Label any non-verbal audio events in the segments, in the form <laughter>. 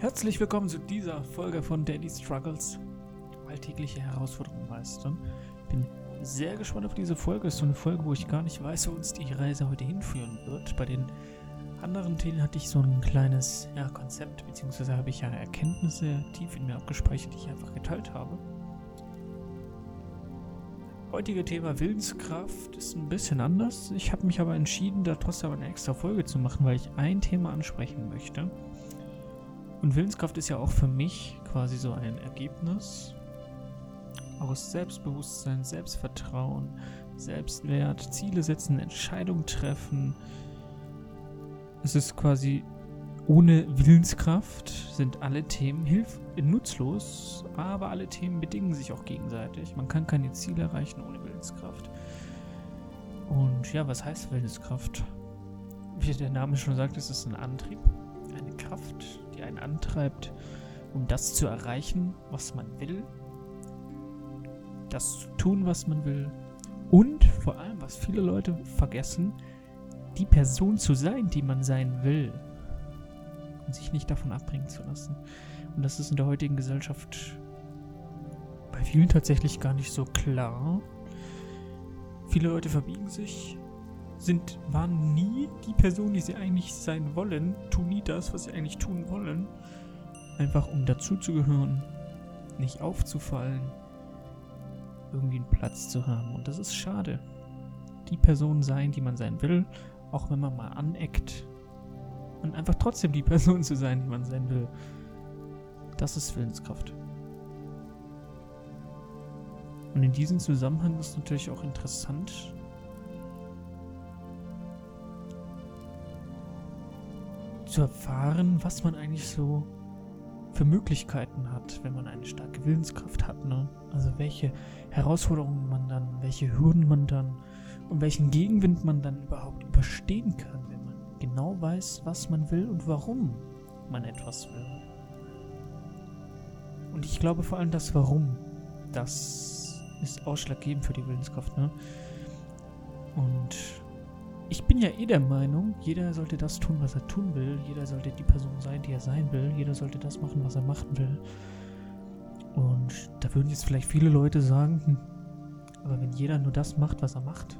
Herzlich willkommen zu dieser Folge von Daily Struggles. Alltägliche Herausforderungen meistern. Bin sehr gespannt auf diese Folge. Es ist so eine Folge, wo ich gar nicht weiß, wo uns die Reise heute hinführen wird. Bei den anderen Themen hatte ich so ein kleines ja, Konzept, beziehungsweise habe ich ja Erkenntnisse tief in mir abgespeichert, die ich einfach geteilt habe. Heutige Thema Willenskraft ist ein bisschen anders. Ich habe mich aber entschieden, da trotzdem eine extra Folge zu machen, weil ich ein Thema ansprechen möchte. Und Willenskraft ist ja auch für mich quasi so ein Ergebnis aus Selbstbewusstsein, Selbstvertrauen, Selbstwert, Ziele setzen, Entscheidungen treffen. Es ist quasi ohne Willenskraft sind alle Themen hilf nutzlos, aber alle Themen bedingen sich auch gegenseitig. Man kann keine Ziele erreichen ohne Willenskraft. Und ja, was heißt Willenskraft? Wie der Name schon sagt, es ist ein Antrieb, eine Kraft, die einen antreibt, um das zu erreichen, was man will, das zu tun, was man will und vor allem, was viele Leute vergessen, die Person zu sein, die man sein will und sich nicht davon abbringen zu lassen. Und das ist in der heutigen Gesellschaft bei vielen tatsächlich gar nicht so klar. Viele Leute verbiegen sich, sind, waren nie die Person, die sie eigentlich sein wollen, tun nie das, was sie eigentlich tun wollen. Einfach um dazuzugehören, nicht aufzufallen, irgendwie einen Platz zu haben. Und das ist schade. Die Person sein, die man sein will, auch wenn man mal aneckt. Und einfach trotzdem die <laughs> Person zu sein, die man sein will. Das ist Willenskraft. Und in diesem Zusammenhang ist natürlich auch interessant, zu erfahren, was man eigentlich so für Möglichkeiten hat, wenn man eine starke Willenskraft hat. Ne? Also welche Herausforderungen man dann, welche Hürden man dann und welchen Gegenwind man dann überhaupt überstehen kann, wenn man genau weiß, was man will und warum man etwas will. Und ich glaube vor allem das Warum, das ist ausschlaggebend für die Willenskraft. Ne? Und ich bin ja eh der Meinung, jeder sollte das tun, was er tun will. Jeder sollte die Person sein, die er sein will. Jeder sollte das machen, was er machen will. Und da würden jetzt vielleicht viele Leute sagen, hm, aber wenn jeder nur das macht, was er macht,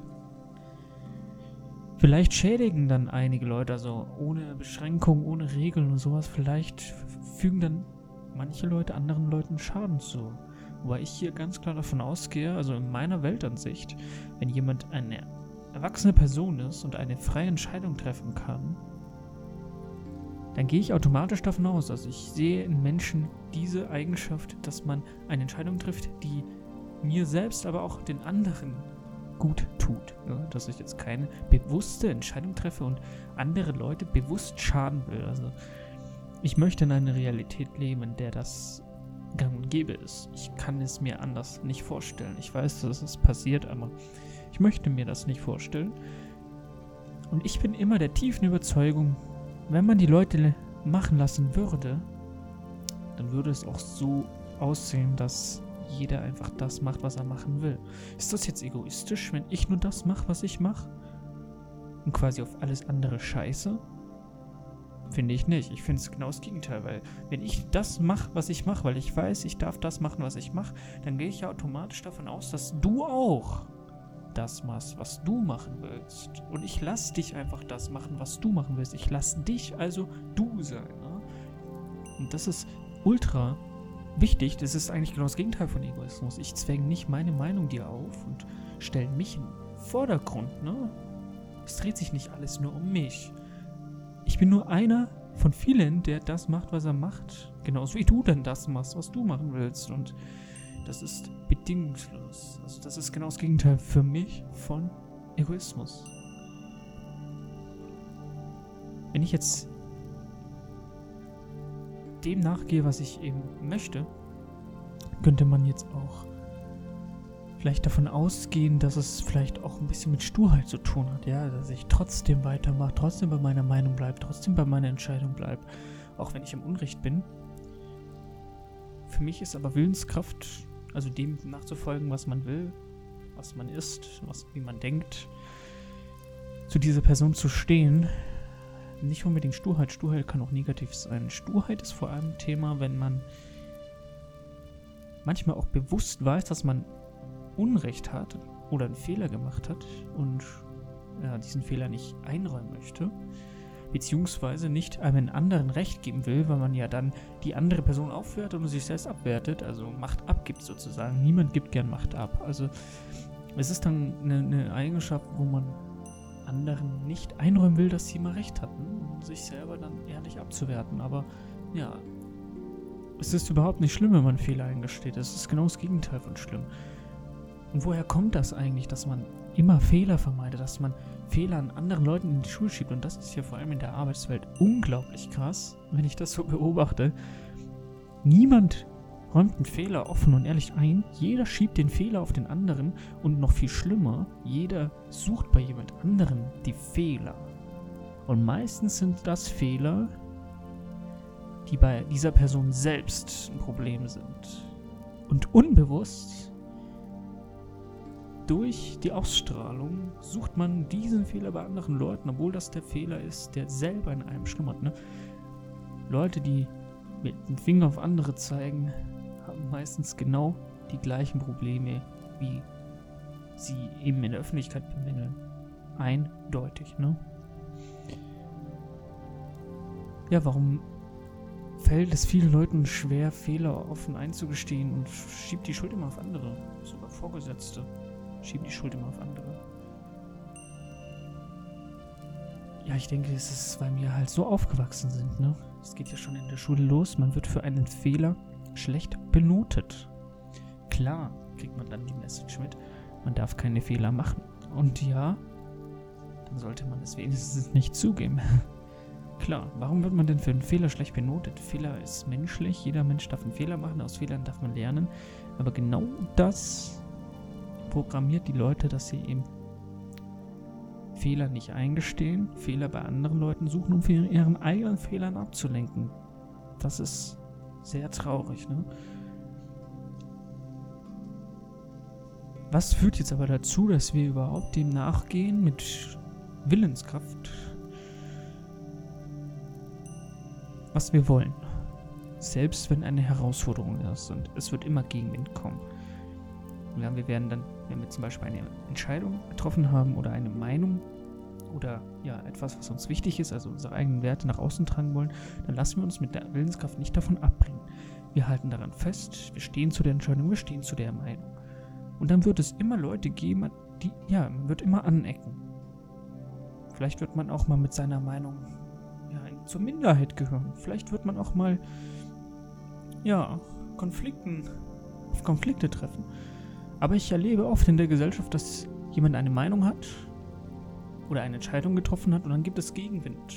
vielleicht schädigen dann einige Leute, also ohne Beschränkung, ohne Regeln und sowas, vielleicht fügen dann manche Leute anderen Leuten Schaden zu. Wobei ich hier ganz klar davon ausgehe, also in meiner Weltansicht, wenn jemand eine erwachsene Person ist und eine freie Entscheidung treffen kann, dann gehe ich automatisch davon aus, also ich sehe in Menschen diese Eigenschaft, dass man eine Entscheidung trifft, die mir selbst, aber auch den anderen gut tut. Ja, dass ich jetzt keine bewusste Entscheidung treffe und andere Leute bewusst schaden will. Also ich möchte in einer Realität leben, in der das gang und gäbe ist. Ich kann es mir anders nicht vorstellen. Ich weiß, dass es passiert, aber ich möchte mir das nicht vorstellen. Und ich bin immer der tiefen Überzeugung, wenn man die Leute machen lassen würde, dann würde es auch so aussehen, dass jeder einfach das macht, was er machen will. Ist das jetzt egoistisch, wenn ich nur das mache, was ich mache? Und quasi auf alles andere scheiße? Finde ich nicht. Ich finde es genau das Gegenteil, weil wenn ich das mache, was ich mache, weil ich weiß, ich darf das machen, was ich mache, dann gehe ich ja automatisch davon aus, dass du auch das machst, was du machen willst. Und ich lass dich einfach das machen, was du machen willst. Ich lass dich also du sein. Ne? Und das ist ultra wichtig. Das ist eigentlich genau das Gegenteil von Egoismus. Ich zwänge nicht meine Meinung dir auf und stelle mich den Vordergrund. Ne? Es dreht sich nicht alles nur um mich. Ich bin nur einer von vielen, der das macht, was er macht. Genauso wie du dann das machst, was du machen willst. Und das ist bedingungslos. Also das ist genau das Gegenteil für mich von Egoismus. Wenn ich jetzt dem nachgehe, was ich eben möchte, könnte man jetzt auch vielleicht davon ausgehen, dass es vielleicht auch ein bisschen mit Sturheit zu tun hat, ja, dass ich trotzdem weitermache, trotzdem bei meiner Meinung bleibe, trotzdem bei meiner Entscheidung bleibe, auch wenn ich im Unrecht bin. Für mich ist aber Willenskraft also dem nachzufolgen, was man will, was man ist, was, wie man denkt, zu dieser Person zu stehen, nicht unbedingt Sturheit. Sturheit kann auch negativ sein. Sturheit ist vor allem Thema, wenn man manchmal auch bewusst weiß, dass man Unrecht hat oder einen Fehler gemacht hat und ja, diesen Fehler nicht einräumen möchte, beziehungsweise nicht einem anderen Recht geben will, weil man ja dann die andere Person aufwertet und sich selbst abwertet, also Macht abgibt sozusagen. Niemand gibt gern Macht ab. Also es ist dann eine, eine Eigenschaft, wo man anderen nicht einräumen will, dass sie mal recht hatten und sich selber dann ehrlich abzuwerten. Aber ja, es ist überhaupt nicht schlimm, wenn man Fehler eingesteht. Es ist genau das Gegenteil von schlimm. Und woher kommt das eigentlich, dass man immer Fehler vermeidet, dass man Fehler an anderen Leuten in die Schule schiebt? Und das ist ja vor allem in der Arbeitswelt unglaublich krass, wenn ich das so <laughs> beobachte. Niemand räumt einen Fehler offen und ehrlich ein. Jeder schiebt den Fehler auf den anderen und noch viel schlimmer, jeder sucht bei jemand anderem die Fehler. Und meistens sind das Fehler, die bei dieser Person selbst ein Problem sind. Und unbewusst, durch die Ausstrahlung, sucht man diesen Fehler bei anderen Leuten, obwohl das der Fehler ist, der selber in einem schlummert. Ne? Leute, die mit dem Finger auf andere zeigen, haben meistens genau die gleichen Probleme, wie sie eben in der Öffentlichkeit bemängeln. Eindeutig, ne? Ja, warum fällt es vielen Leuten schwer, Fehler offen einzugestehen und schiebt die Schuld immer auf andere? Sogar Vorgesetzte schieben die Schuld immer auf andere. Ja, ich denke, es ist, weil wir halt so aufgewachsen sind, ne? Es geht ja schon in der Schule los. Man wird für einen Fehler schlecht benotet. Klar kriegt man dann die Message mit, man darf keine Fehler machen. Und ja, dann sollte man es wenigstens nicht zugeben. <laughs> Klar, warum wird man denn für einen Fehler schlecht benotet? Fehler ist menschlich, jeder Mensch darf einen Fehler machen, aus Fehlern darf man lernen. Aber genau das programmiert die Leute, dass sie eben Fehler nicht eingestehen, Fehler bei anderen Leuten suchen, um von ihren eigenen Fehlern abzulenken. Das ist sehr traurig, ne? Was führt jetzt aber dazu, dass wir überhaupt dem nachgehen mit Willenskraft, was wir wollen? Selbst wenn eine Herausforderung ist und es wird immer Gegenwind kommen. Ja, wir werden dann, wenn wir zum Beispiel eine Entscheidung getroffen haben oder eine Meinung oder ja, etwas, was uns wichtig ist, also unsere eigenen Werte nach außen tragen wollen, dann lassen wir uns mit der Willenskraft nicht davon abbringen. Wir halten daran fest, wir stehen zu der Entscheidung, wir stehen zu der Meinung. Und dann wird es immer Leute geben, die, ja, man wird immer anecken. Vielleicht wird man auch mal mit seiner Meinung ja, zur Minderheit gehören. Vielleicht wird man auch mal, ja, Konflikten, auf Konflikte treffen. Aber ich erlebe oft in der Gesellschaft, dass jemand eine Meinung hat oder eine Entscheidung getroffen hat und dann gibt es Gegenwind.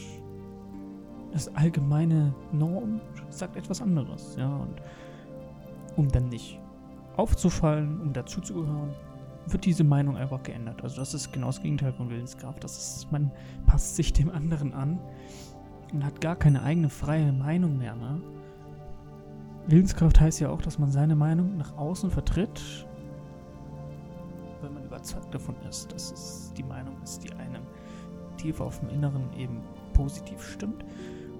Das allgemeine Norm sagt etwas anderes, ja, und um dann nicht aufzufallen, um dazuzugehören, wird diese Meinung einfach geändert. Also das ist genau das Gegenteil von Willenskraft. Das ist, man passt sich dem anderen an und hat gar keine eigene freie Meinung mehr. Ne? Willenskraft heißt ja auch, dass man seine Meinung nach außen vertritt überzeugt davon ist, dass es die Meinung ist, die einem tief auf dem Inneren eben positiv stimmt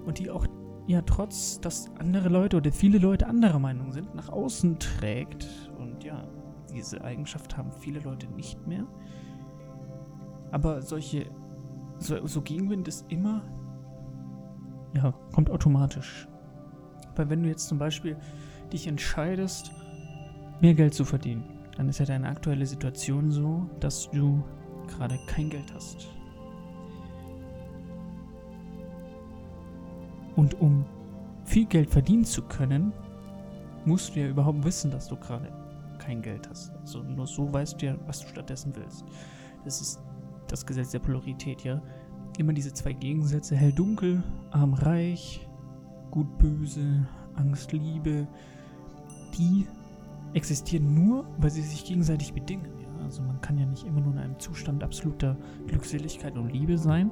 und die auch ja trotz, dass andere Leute oder viele Leute anderer Meinung sind, nach außen trägt. Und ja, diese Eigenschaft haben viele Leute nicht mehr. Aber solche, so, so Gegenwind ist immer, ja, kommt automatisch. Weil wenn du jetzt zum Beispiel dich entscheidest, mehr Geld zu verdienen, dann ist ja deine aktuelle Situation so, dass du gerade kein Geld hast. Und um viel Geld verdienen zu können, musst du ja überhaupt wissen, dass du gerade kein Geld hast. Also nur so weißt du ja, was du stattdessen willst. Das ist das Gesetz der Polarität, ja. Immer diese zwei Gegensätze, hell-dunkel, arm-reich, gut-böse, Angst-Liebe, die existieren nur, weil sie sich gegenseitig bedingen. Ja? Also man kann ja nicht immer nur in einem Zustand absoluter Glückseligkeit und Liebe sein.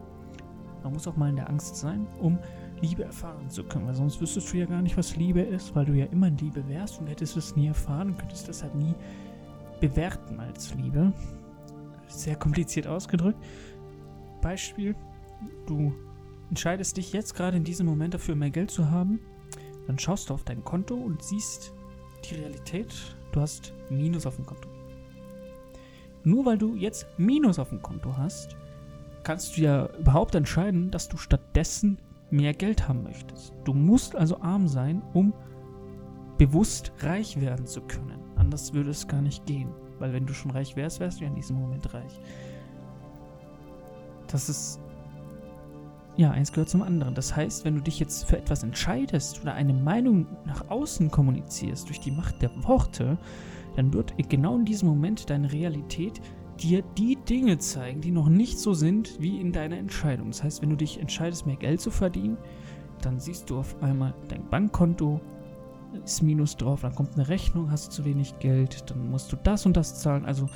Man muss auch mal in der Angst sein, um Liebe erfahren zu können, weil sonst wüsstest du ja gar nicht, was Liebe ist, weil du ja immer in Liebe wärst und hättest es nie erfahren, könntest deshalb nie bewerten als Liebe. Sehr kompliziert ausgedrückt. Beispiel, du entscheidest dich jetzt gerade in diesem Moment dafür, mehr Geld zu haben, dann schaust du auf dein Konto und siehst die Realität, du hast Minus auf dem Konto. Nur weil du jetzt Minus auf dem Konto hast, kannst du ja überhaupt entscheiden, dass du stattdessen mehr Geld haben möchtest. Du musst also arm sein, um bewusst reich werden zu können. Anders würde es gar nicht gehen. Weil wenn du schon reich wärst, wärst du ja in diesem Moment reich. Das ist. Ja, eins gehört zum anderen. Das heißt, wenn du dich jetzt für etwas entscheidest oder eine Meinung nach außen kommunizierst durch die Macht der Worte, dann wird genau in diesem Moment deine Realität dir die Dinge zeigen, die noch nicht so sind wie in deiner Entscheidung. Das heißt, wenn du dich entscheidest, mehr Geld zu verdienen, dann siehst du auf einmal dein Bankkonto ist Minus drauf, dann kommt eine Rechnung, hast du zu wenig Geld, dann musst du das und das zahlen. Also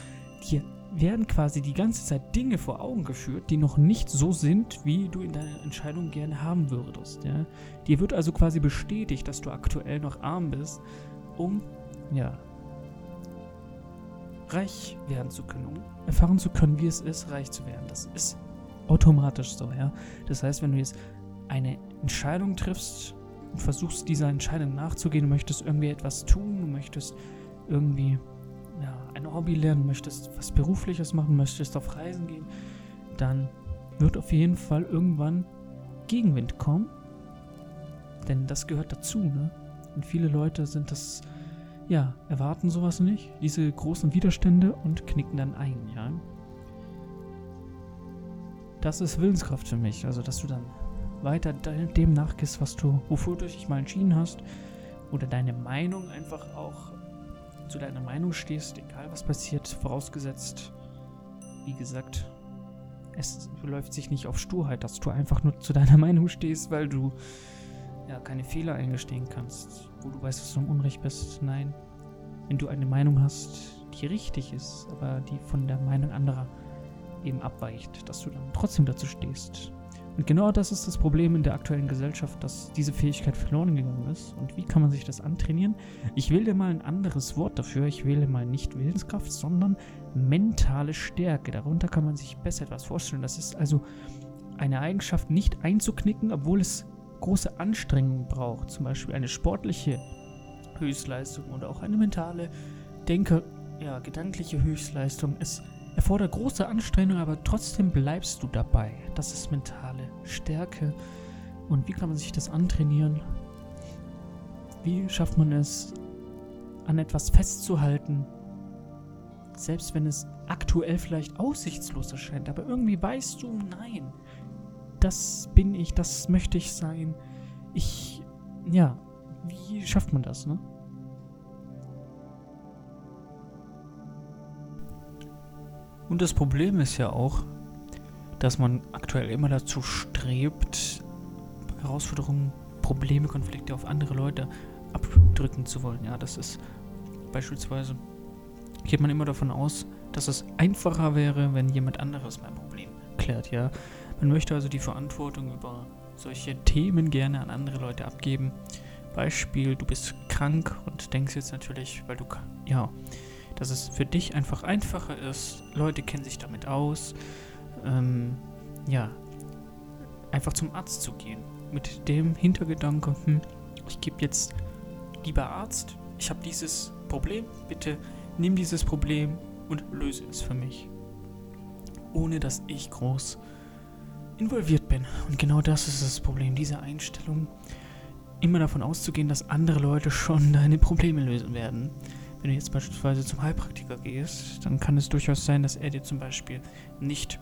dir werden quasi die ganze Zeit Dinge vor Augen geführt, die noch nicht so sind, wie du in deiner Entscheidung gerne haben würdest. Ja? Dir wird also quasi bestätigt, dass du aktuell noch arm bist, um ja reich werden zu können, um erfahren zu können, wie es ist, reich zu werden. Das ist automatisch so, ja. Das heißt, wenn du jetzt eine Entscheidung triffst und versuchst, dieser Entscheidung nachzugehen, du möchtest irgendwie etwas tun, du möchtest irgendwie ja, ein Hobby lernen, möchtest was Berufliches machen, möchtest auf Reisen gehen, dann wird auf jeden Fall irgendwann Gegenwind kommen. Denn das gehört dazu, ne? Und viele Leute sind das ja, erwarten sowas nicht, diese großen Widerstände und knicken dann ein, ja. Das ist Willenskraft für mich, also dass du dann weiter dem nachgehst, was du, wofür du dich mal entschieden hast, oder deine Meinung einfach auch zu deiner Meinung stehst, egal was passiert, vorausgesetzt, wie gesagt, es läuft sich nicht auf Sturheit, dass du einfach nur zu deiner <laughs> Meinung stehst, weil du ja keine Fehler eingestehen kannst, wo du weißt, dass du im Unrecht bist. Nein. Wenn du eine Meinung hast, die richtig ist, aber die von der Meinung anderer eben abweicht, dass du dann trotzdem dazu stehst. Und genau das ist das Problem in der aktuellen Gesellschaft, dass diese Fähigkeit verloren gegangen ist. Und wie kann man sich das antrainieren? Ich wähle mal ein anderes Wort dafür. Ich wähle mal nicht Willenskraft, sondern mentale Stärke. Darunter kann man sich besser etwas vorstellen. Das ist also eine Eigenschaft, nicht einzuknicken, obwohl es große Anstrengungen braucht, zum Beispiel eine sportliche Höchstleistung oder auch eine mentale, denke, ja, gedankliche Höchstleistung. Es erfordert große Anstrengung, aber trotzdem bleibst du dabei. Das ist mentale Stärke. Und wie kann man sich das antrainieren? Wie schafft man es, an etwas festzuhalten, selbst wenn es aktuell vielleicht aussichtslos erscheint, aber irgendwie weißt du, nein, das bin ich, das möchte ich sein. Ich, ja, wie schafft man das, ne? Und das Problem ist ja auch, dass man aktuell immer dazu strebt, Herausforderungen, Probleme, Konflikte auf andere Leute abdrücken zu wollen. Ja, das ist beispielsweise, geht man immer davon aus, dass es einfacher wäre, wenn jemand anderes mein Problem klärt, ja. Man möchte also die Verantwortung über solche Themen gerne an andere Leute abgeben. Beispiel, du bist krank und denkst jetzt natürlich, weil du, ja, dass es für dich einfach einfacher ist. Leute kennen sich damit aus. Ähm, ja, einfach zum Arzt zu gehen. Mit dem Hintergedanke, hm, ich gebe jetzt, lieber Arzt, ich habe dieses Problem, bitte nimm dieses Problem und löse es für mich. Ohne dass ich groß involviert bin. Und genau das ist das Problem, diese Einstellung, immer davon auszugehen, dass andere Leute schon <laughs> deine Probleme lösen werden. Wenn du jetzt beispielsweise zum Heilpraktiker gehst, dann kann es durchaus sein, dass er dir zum Beispiel nicht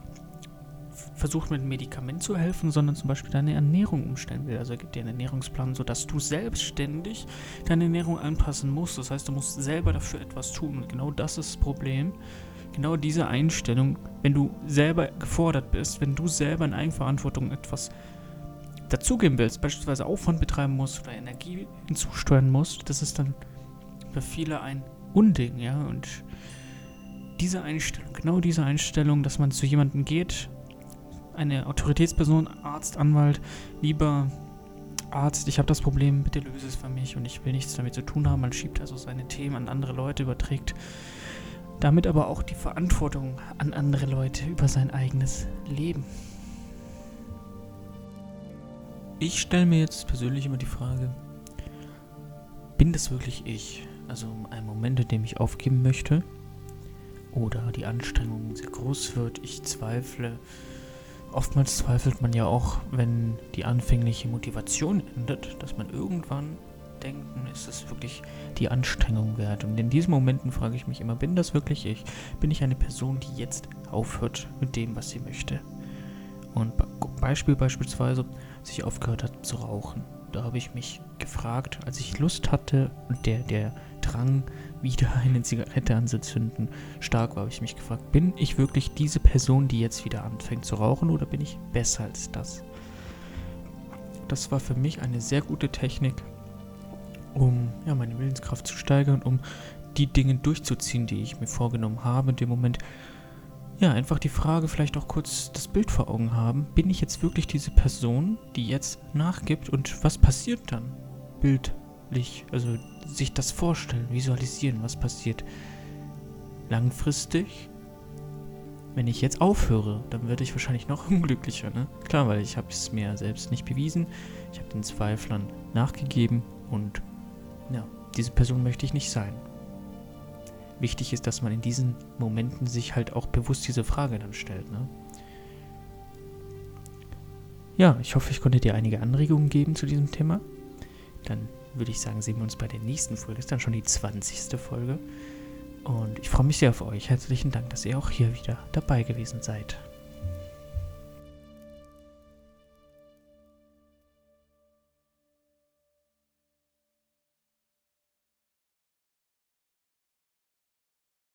versucht mit einem Medikament zu helfen, sondern zum Beispiel deine Ernährung umstellen will. Also er gibt dir einen Ernährungsplan, sodass du selbstständig deine Ernährung anpassen musst. Das heißt, du musst selber dafür etwas tun. Und genau das ist das Problem genau diese Einstellung, wenn du selber gefordert bist, wenn du selber in Eigenverantwortung etwas dazugeben willst, beispielsweise Aufwand betreiben musst oder Energie hinzusteuern musst, das ist dann für viele ein Unding, ja, und diese Einstellung, genau diese Einstellung, dass man zu jemandem geht, eine Autoritätsperson, Arzt, Anwalt, lieber Arzt, ich habe das Problem, bitte löse es für mich und ich will nichts damit zu tun haben. Man schiebt also seine Themen an andere Leute, überträgt damit aber auch die Verantwortung an andere Leute über sein eigenes Leben. ich stelle mir jetzt persönlich immer die Frage, bin das wirklich ich? Also ein Moment, in dem ich aufgeben möchte oder die Anstrengung sehr groß wird, ich zweifle. Oftmals zweifelt man ja auch, wenn die anfängliche Motivation endet, dass man irgendwann denken, ist es wirklich die Anstrengung wert? Und in diesen Momenten frage ich mich immer, bin das wirklich ich? Bin ich eine Person, die jetzt aufhört mit dem, was sie möchte? Und Beispiel beispielsweise, als ich aufgehört habe zu rauchen. Da habe ich mich gefragt, als ich Lust hatte und der, der Drang, <laughs> wieder eine Zigarette anzuzünden, stark war, habe ich mich gefragt, bin ich wirklich diese Person, die jetzt wieder anfängt zu rauchen oder bin ich besser als das? Das war für mich eine sehr gute Technik, um ja, meine Willenskraft zu steigern, um die Dinge durchzuziehen, die ich mir vorgenommen habe. In dem Moment, ja, einfach die Frage, vielleicht auch kurz das Bild vor Augen haben. Bin ich jetzt wirklich diese Person, die jetzt nachgibt und was passiert dann? Bildlich, also sich das vorstellen, visualisieren, was passiert. Langfristig, wenn ich jetzt aufhöre, dann werde ich wahrscheinlich noch <laughs> unglücklicher, ne? Klar, weil ich habe es mir selbst nicht bewiesen. Ich habe den Zweiflern nachgegeben und ja, diese Person möchte ich nicht sein. Wichtig ist, dass man in diesen Momenten sich halt auch bewusst diese Frage dann stellt. Ne? Ja, ich hoffe, ich konnte dir einige Anregungen geben zu diesem Thema. Dann würde ich sagen, sehen wir uns bei der nächsten Folge. Das ist dann schon die 20. Folge. Und ich freue mich sehr auf euch. Herzlichen Dank, dass ihr auch hier wieder dabei gewesen seid.